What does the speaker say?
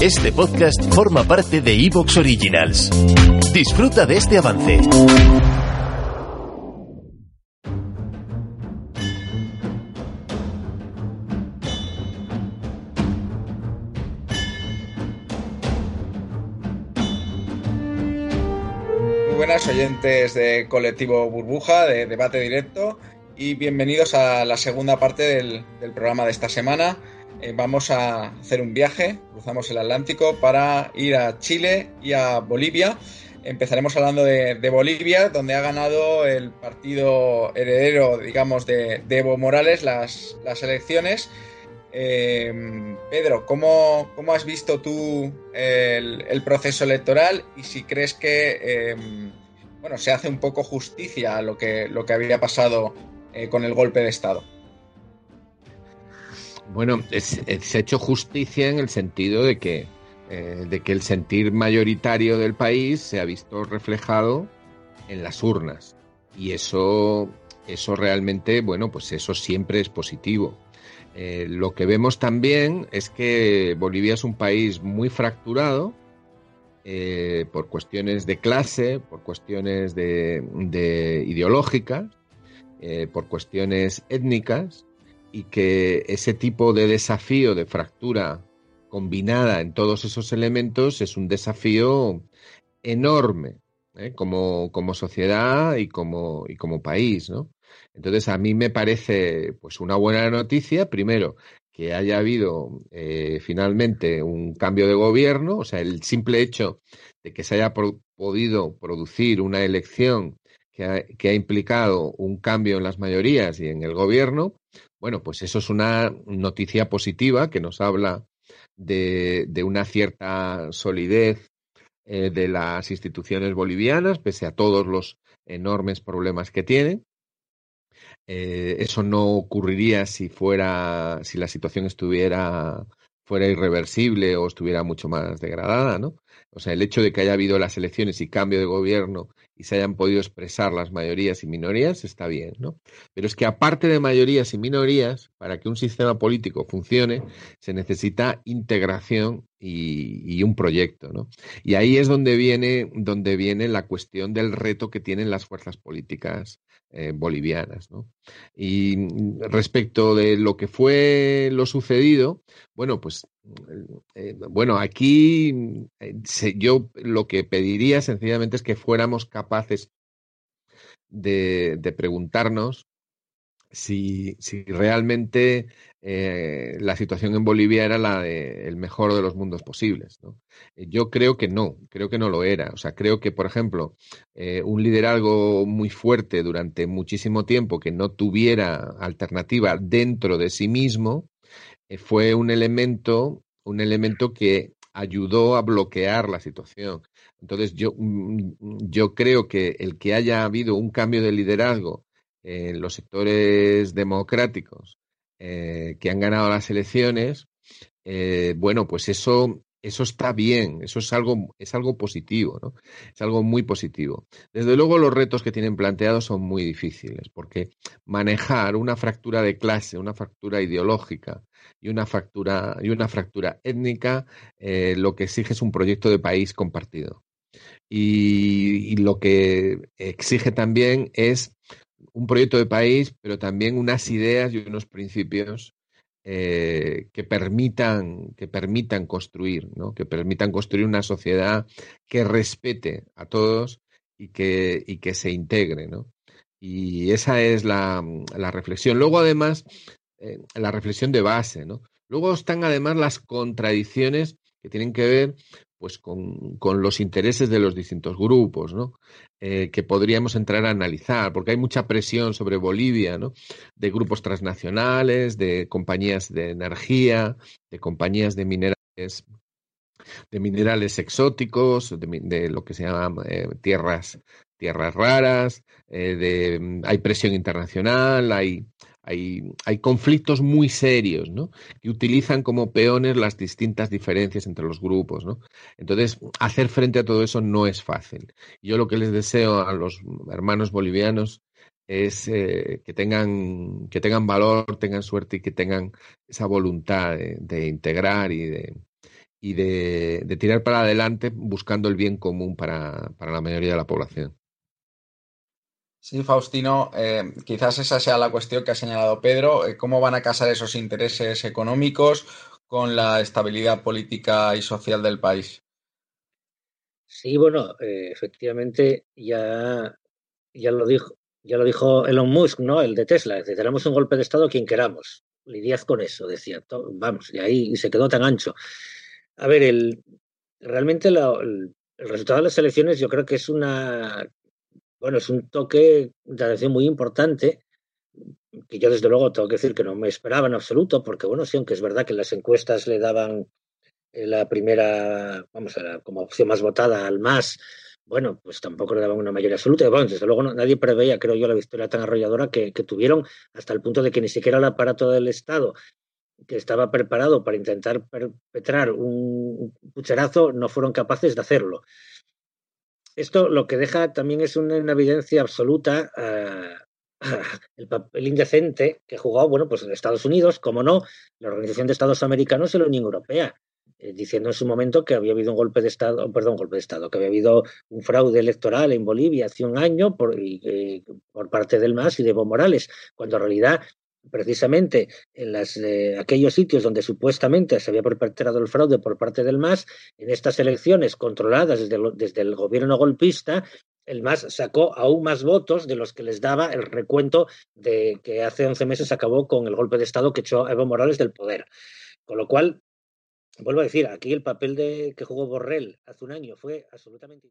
este podcast forma parte de Evox Originals. Disfruta de este avance. Muy buenas oyentes de Colectivo Burbuja, de Debate Directo, y bienvenidos a la segunda parte del, programa de esta semana eh, vamos a hacer un viaje, cruzamos el Atlántico para ir a Chile y a Bolivia. Empezaremos hablando de, Bolivia, donde ha ganado el partido heredero, digamos, de, Evo Morales las, elecciones. Eh, Pedro, ¿cómo, has visto tú el, proceso electoral y si crees que eh, bueno, se hace un poco justicia a lo que, lo que había pasado con el golpe de Estado? Bueno, se ha hecho justicia en el sentido de que, eh, de que el sentir mayoritario del país se ha visto reflejado en las urnas. Y eso, eso realmente, bueno, pues eso siempre es positivo. Eh, lo que vemos también es que Bolivia es un país muy fracturado eh, por cuestiones de clase, por cuestiones de ideológicas, por cuestiones étnicas y que ese tipo de desafío de fractura combinada en todos esos elementos es un desafío enorme ¿eh? como, como, sociedad y como, y como país. ¿no? Entonces a mí me parece pues una buena noticia, primero, que haya habido eh, finalmente un cambio de gobierno, o sea, el simple hecho de que se haya podido producir una elección que ha, implicado un cambio en las mayorías y en el gobierno, bueno, pues eso es una noticia positiva que nos habla de, una cierta solidez eh, de las instituciones bolivianas, pese a todos los enormes problemas que tienen. Eh, eso no ocurriría si fuera, si la situación estuviera fuera irreversible o estuviera mucho más degradada, ¿no? O sea, el hecho de que haya habido las elecciones y cambio de gobierno y se hayan podido expresar las mayorías y minorías está bien, ¿no? Pero es que aparte de mayorías y minorías, para que un sistema político funcione, se necesita integración y, un proyecto, ¿no? Y ahí es donde viene, donde viene la cuestión del reto que tienen las fuerzas políticas eh, bolivianas, ¿no? Y respecto de lo que fue lo sucedido, bueno, pues eh, bueno, aquí eh, yo lo que pediría sencillamente es que fuéramos capaces de, preguntarnos si, realmente eh, la situación en Bolivia era la del mejor de los mundos posibles. Yo creo que no, creo que no lo era. O sea, creo que, por ejemplo, un liderazgo muy fuerte durante muchísimo tiempo que no tuviera alternativa dentro de sí mismo, eh, fue un elemento, un elemento que ayudó a bloquear la situación. Entonces, yo, mm, yo creo que el que haya habido un cambio de liderazgo en los sectores democráticos eh, que han ganado las elecciones, eh, bueno, pues eso eso está bien, eso es algo, es algo positivo, ¿no? Es algo muy positivo. Desde luego los retos que tienen planteados son muy difíciles, porque manejar una fractura de clase, una fractura ideológica y una fractura, y una fractura étnica, eh, lo que exige es un proyecto de país compartido. y lo que exige también es un proyecto de país, pero también unas ideas y unos principios eh, que permitan que permitan construir, ¿no? que permitan construir una sociedad que respete a todos y que, y que se integre, ¿no? Y esa es la, la reflexión. Luego, además, eh, la reflexión de base, ¿no? Luego están además las contradicciones que tienen que ver pues con, con, los intereses de los distintos grupos, ¿no? Eh, que podríamos entrar a analizar, porque hay mucha presión sobre Bolivia, ¿no? De grupos transnacionales, de compañías de energía, de compañías de minerales, de minerales exóticos, de, lo que se llama eh, tierras, tierras raras, eh, de, hay presión internacional, hay hay, hay conflictos muy serios, ¿no? Que utilizan como peones las distintas diferencias entre los grupos, ¿no? Entonces, hacer frente a todo eso no es fácil. Yo lo que les deseo a los hermanos bolivianos es eh, que tengan que tengan valor, tengan suerte y que tengan esa voluntad de, integrar y de y de, de, tirar para adelante buscando el bien común para, para la mayoría de la población. Sí, Faustino, eh, quizás esa sea la cuestión que ha señalado Pedro. Eh, ¿Cómo van a casar esos intereses económicos con la estabilidad política y social del país? Sí, bueno, eh, efectivamente ya, ya lo dijo, ya lo dijo Elon Musk, ¿no? El de Tesla. Tenemos un golpe de Estado quien queramos. Lidiad con eso, decía. Vamos, y ahí se quedó tan ancho. A ver, el, realmente el resultado de las elecciones yo creo que es una bueno, es un toque de atención muy importante que yo desde luego tengo que decir que no me esperaba en absoluto, porque bueno, sí, aunque es verdad que las encuestas le daban eh, la primera, vamos, a como opción más votada al más, bueno, pues tampoco le daban una mayoría absoluta. Bueno, desde luego nadie preveía, creo yo, la victoria tan arrolladora que, tuvieron hasta el punto de que ni siquiera el aparato del Estado que estaba preparado para intentar perpetrar un pucherazo no fueron capaces de hacerlo esto lo que deja también es una, evidencia absoluta uh, el papel indecente que jugó, bueno, pues en Estados Unidos, como no, la Organización de Estados Americanos y la Unión Europea, eh, diciendo en su momento que había habido un golpe de Estado, perdón, golpe de Estado, que había habido un fraude electoral en Bolivia hace un año por, eh, por parte del MAS y de Evo Morales, cuando en realidad precisamente en las, eh, aquellos sitios donde supuestamente se había perpetrado el fraude por parte del MAS, en estas elecciones controladas desde, desde el gobierno golpista, el MAS sacó aún más votos de los que les daba el recuento de que hace 11 meses acabó con el golpe de Estado que echó Evo Morales del poder. Con lo cual, vuelvo a decir, aquí el papel de que jugó Borrell hace un año fue absolutamente.